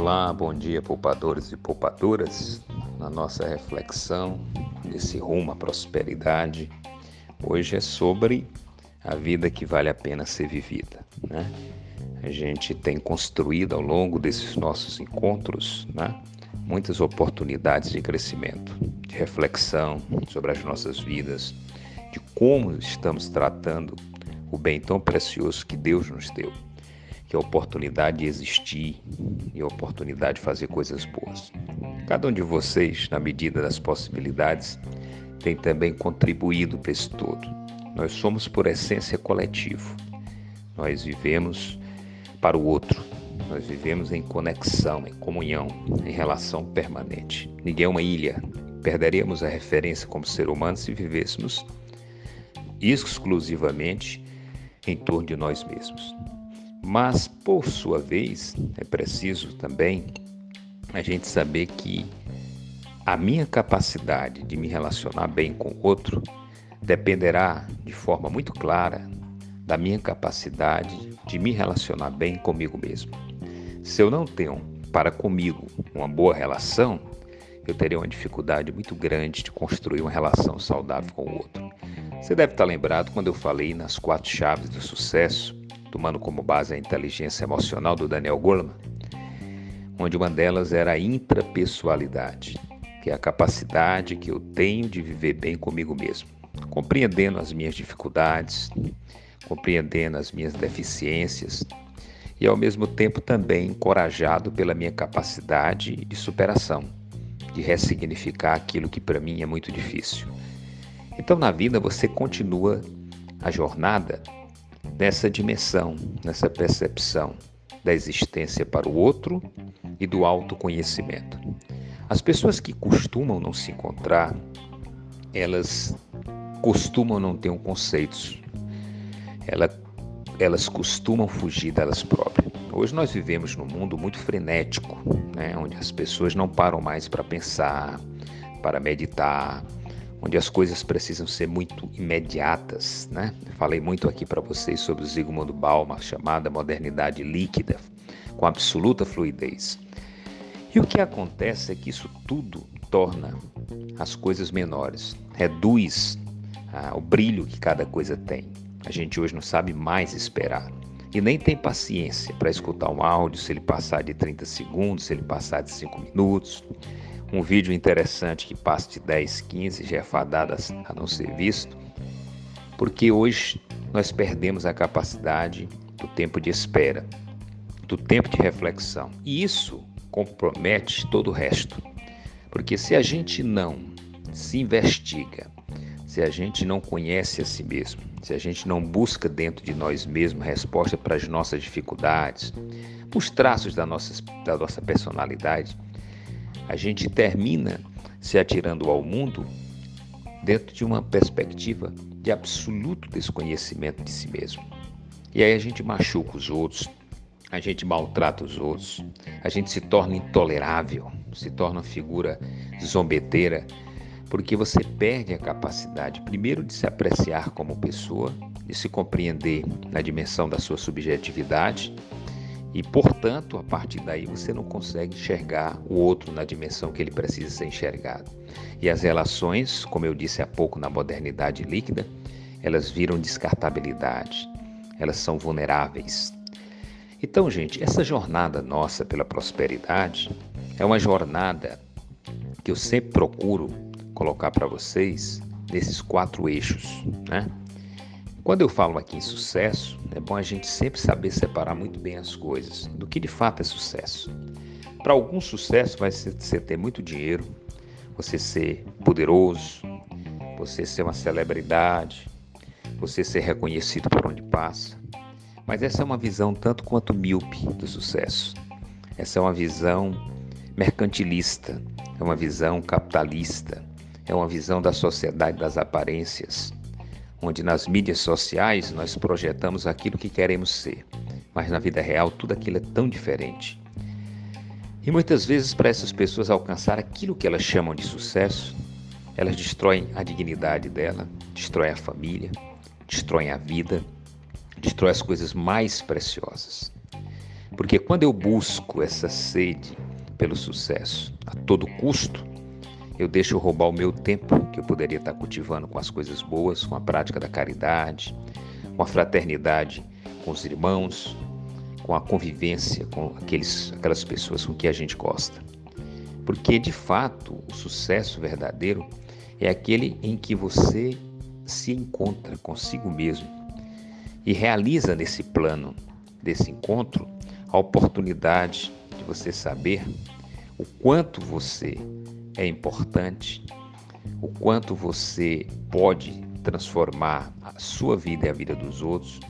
Olá, bom dia, poupadores e poupadoras. Na nossa reflexão desse rumo à prosperidade, hoje é sobre a vida que vale a pena ser vivida. Né? A gente tem construído ao longo desses nossos encontros né, muitas oportunidades de crescimento, de reflexão sobre as nossas vidas, de como estamos tratando o bem tão precioso que Deus nos deu que a oportunidade de existir e a oportunidade de fazer coisas boas. Cada um de vocês, na medida das possibilidades, tem também contribuído para esse todo. Nós somos, por essência, coletivo. Nós vivemos para o outro. Nós vivemos em conexão, em comunhão, em relação permanente. Ninguém é uma ilha. Perderíamos a referência como ser humano se vivêssemos exclusivamente em torno de nós mesmos. Mas, por sua vez, é preciso também a gente saber que a minha capacidade de me relacionar bem com o outro dependerá de forma muito clara da minha capacidade de me relacionar bem comigo mesmo. Se eu não tenho para comigo uma boa relação, eu teria uma dificuldade muito grande de construir uma relação saudável com o outro. Você deve estar lembrado quando eu falei nas quatro chaves do sucesso tomando como base a inteligência emocional do Daniel Goleman, onde uma delas era a intrapessoalidade, que é a capacidade que eu tenho de viver bem comigo mesmo, compreendendo as minhas dificuldades, compreendendo as minhas deficiências e ao mesmo tempo também encorajado pela minha capacidade de superação, de ressignificar aquilo que para mim é muito difícil. Então na vida você continua a jornada nessa dimensão, nessa percepção da existência para o outro e do autoconhecimento. As pessoas que costumam não se encontrar, elas costumam não ter um conceito, elas, elas costumam fugir delas próprias. Hoje nós vivemos num mundo muito frenético, né, onde as pessoas não param mais para pensar, para meditar, onde as coisas precisam ser muito imediatas, né? Falei muito aqui para vocês sobre o Zygmunt Bauman, chamada modernidade líquida, com absoluta fluidez. E o que acontece é que isso tudo torna as coisas menores, reduz ah, o brilho que cada coisa tem. A gente hoje não sabe mais esperar e nem tem paciência para escutar um áudio se ele passar de 30 segundos, se ele passar de 5 minutos. Um vídeo interessante que passa de 10, 15 já é fadado a não ser visto, porque hoje nós perdemos a capacidade do tempo de espera, do tempo de reflexão. E isso compromete todo o resto. Porque se a gente não se investiga, se a gente não conhece a si mesmo, se a gente não busca dentro de nós mesmos resposta para as nossas dificuldades, os traços da nossa, da nossa personalidade, a gente termina se atirando ao mundo dentro de uma perspectiva de absoluto desconhecimento de si mesmo. E aí a gente machuca os outros, a gente maltrata os outros, a gente se torna intolerável, se torna figura zombeteira, porque você perde a capacidade, primeiro, de se apreciar como pessoa, de se compreender na dimensão da sua subjetividade e, portanto, a partir daí você não consegue enxergar o outro na dimensão que ele precisa ser enxergado. E as relações, como eu disse há pouco na modernidade líquida, elas viram descartabilidade, elas são vulneráveis. Então, gente, essa jornada nossa pela prosperidade é uma jornada que eu sempre procuro colocar para vocês nesses quatro eixos, né? Quando eu falo aqui em sucesso, é bom a gente sempre saber separar muito bem as coisas do que de fato é sucesso. Para algum sucesso vai ser você ter muito dinheiro, você ser poderoso, você ser uma celebridade, você ser reconhecido por onde passa. Mas essa é uma visão tanto quanto míope do sucesso. Essa é uma visão mercantilista, é uma visão capitalista, é uma visão da sociedade das aparências onde nas mídias sociais nós projetamos aquilo que queremos ser, mas na vida real tudo aquilo é tão diferente. E muitas vezes, para essas pessoas alcançar aquilo que elas chamam de sucesso, elas destroem a dignidade dela, destroem a família, destroem a vida, destroem as coisas mais preciosas. Porque quando eu busco essa sede pelo sucesso a todo custo, eu deixo roubar o meu tempo que eu poderia estar cultivando com as coisas boas, com a prática da caridade, com a fraternidade com os irmãos, com a convivência com aqueles, aquelas pessoas com que a gente gosta. Porque de fato o sucesso verdadeiro é aquele em que você se encontra consigo mesmo e realiza nesse plano desse encontro a oportunidade de você saber o quanto você é importante, o quanto você pode transformar a sua vida e a vida dos outros,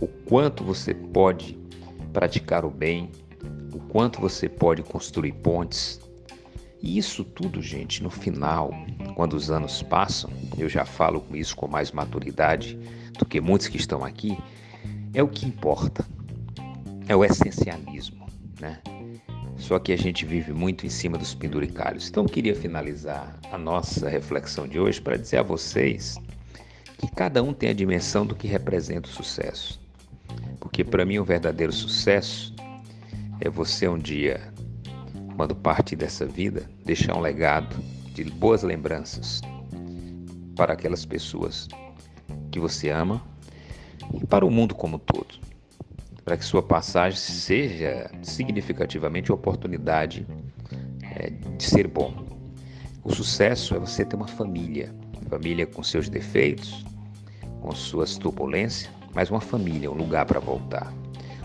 o quanto você pode praticar o bem, o quanto você pode construir pontes. E isso tudo, gente, no final, quando os anos passam, eu já falo com isso com mais maturidade do que muitos que estão aqui, é o que importa. É o essencialismo, né? Só que a gente vive muito em cima dos penduricalhos. Então eu queria finalizar a nossa reflexão de hoje para dizer a vocês que cada um tem a dimensão do que representa o sucesso. Porque para mim o verdadeiro sucesso é você um dia, quando parte dessa vida, deixar um legado de boas lembranças para aquelas pessoas que você ama e para o mundo como um todo. Para que sua passagem seja significativamente oportunidade é, de ser bom. O sucesso é você ter uma família, família com seus defeitos, com suas turbulências, mas uma família, um lugar para voltar.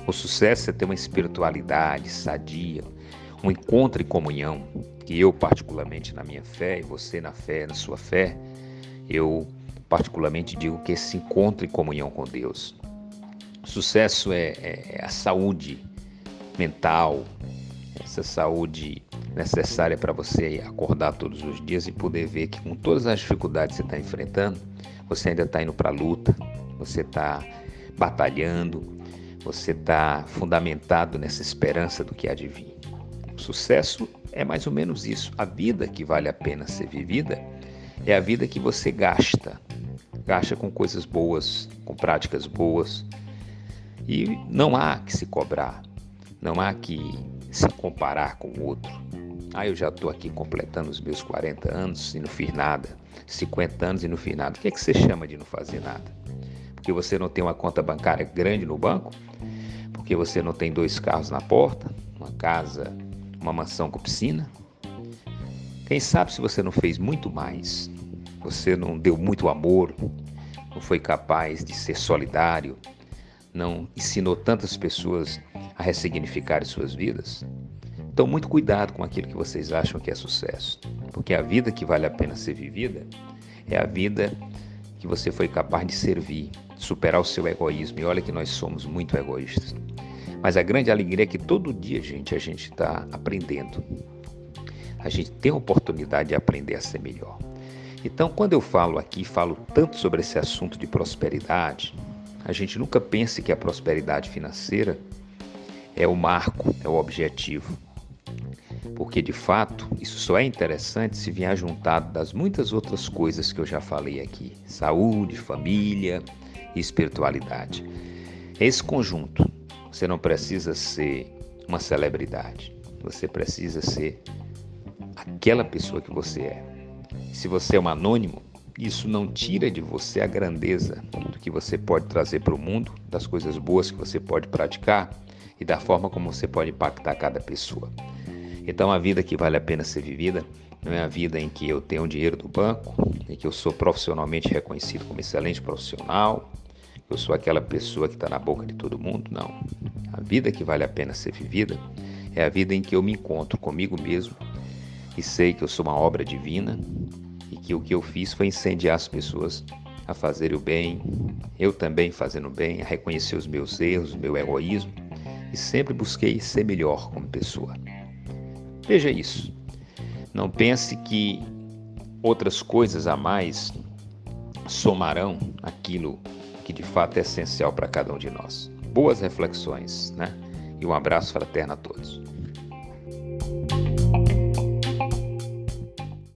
O sucesso é ter uma espiritualidade sadia, um encontro e comunhão, que eu particularmente na minha fé e você na fé, na sua fé, eu particularmente digo que esse encontro e comunhão com Deus. Sucesso é, é, é a saúde mental, essa saúde necessária para você acordar todos os dias e poder ver que com todas as dificuldades que você está enfrentando, você ainda está indo para a luta, você está batalhando, você está fundamentado nessa esperança do que há de vir. Sucesso é mais ou menos isso. A vida que vale a pena ser vivida é a vida que você gasta. Gasta com coisas boas, com práticas boas. E não há que se cobrar, não há que se comparar com o outro. Ah, eu já estou aqui completando os meus 40 anos e não fiz nada. 50 anos e não fiz nada. O que, é que você chama de não fazer nada? Porque você não tem uma conta bancária grande no banco? Porque você não tem dois carros na porta? Uma casa, uma mansão com piscina? Quem sabe se você não fez muito mais? Você não deu muito amor? Não foi capaz de ser solidário? Não ensinou tantas pessoas a ressignificar suas vidas? Então, muito cuidado com aquilo que vocês acham que é sucesso, porque a vida que vale a pena ser vivida é a vida que você foi capaz de servir, superar o seu egoísmo. E olha que nós somos muito egoístas. Mas a grande alegria é que todo dia, gente, a gente está aprendendo. A gente tem a oportunidade de aprender a ser melhor. Então, quando eu falo aqui, falo tanto sobre esse assunto de prosperidade, a gente nunca pense que a prosperidade financeira é o marco, é o objetivo porque de fato isso só é interessante se vier juntado das muitas outras coisas que eu já falei aqui: saúde, família e espiritualidade. Esse conjunto, você não precisa ser uma celebridade, você precisa ser aquela pessoa que você é. Se você é um anônimo, isso não tira de você a grandeza do que você pode trazer para o mundo, das coisas boas que você pode praticar e da forma como você pode impactar cada pessoa. Então, a vida que vale a pena ser vivida não é a vida em que eu tenho dinheiro do banco, em que eu sou profissionalmente reconhecido como excelente profissional, eu sou aquela pessoa que está na boca de todo mundo. Não. A vida que vale a pena ser vivida é a vida em que eu me encontro comigo mesmo e sei que eu sou uma obra divina que o que eu fiz foi incendiar as pessoas a fazer o bem, eu também fazendo o bem, a reconhecer os meus erros, meu egoísmo e sempre busquei ser melhor como pessoa. Veja isso. Não pense que outras coisas a mais somarão aquilo que de fato é essencial para cada um de nós. Boas reflexões, né? E um abraço fraterno a todos.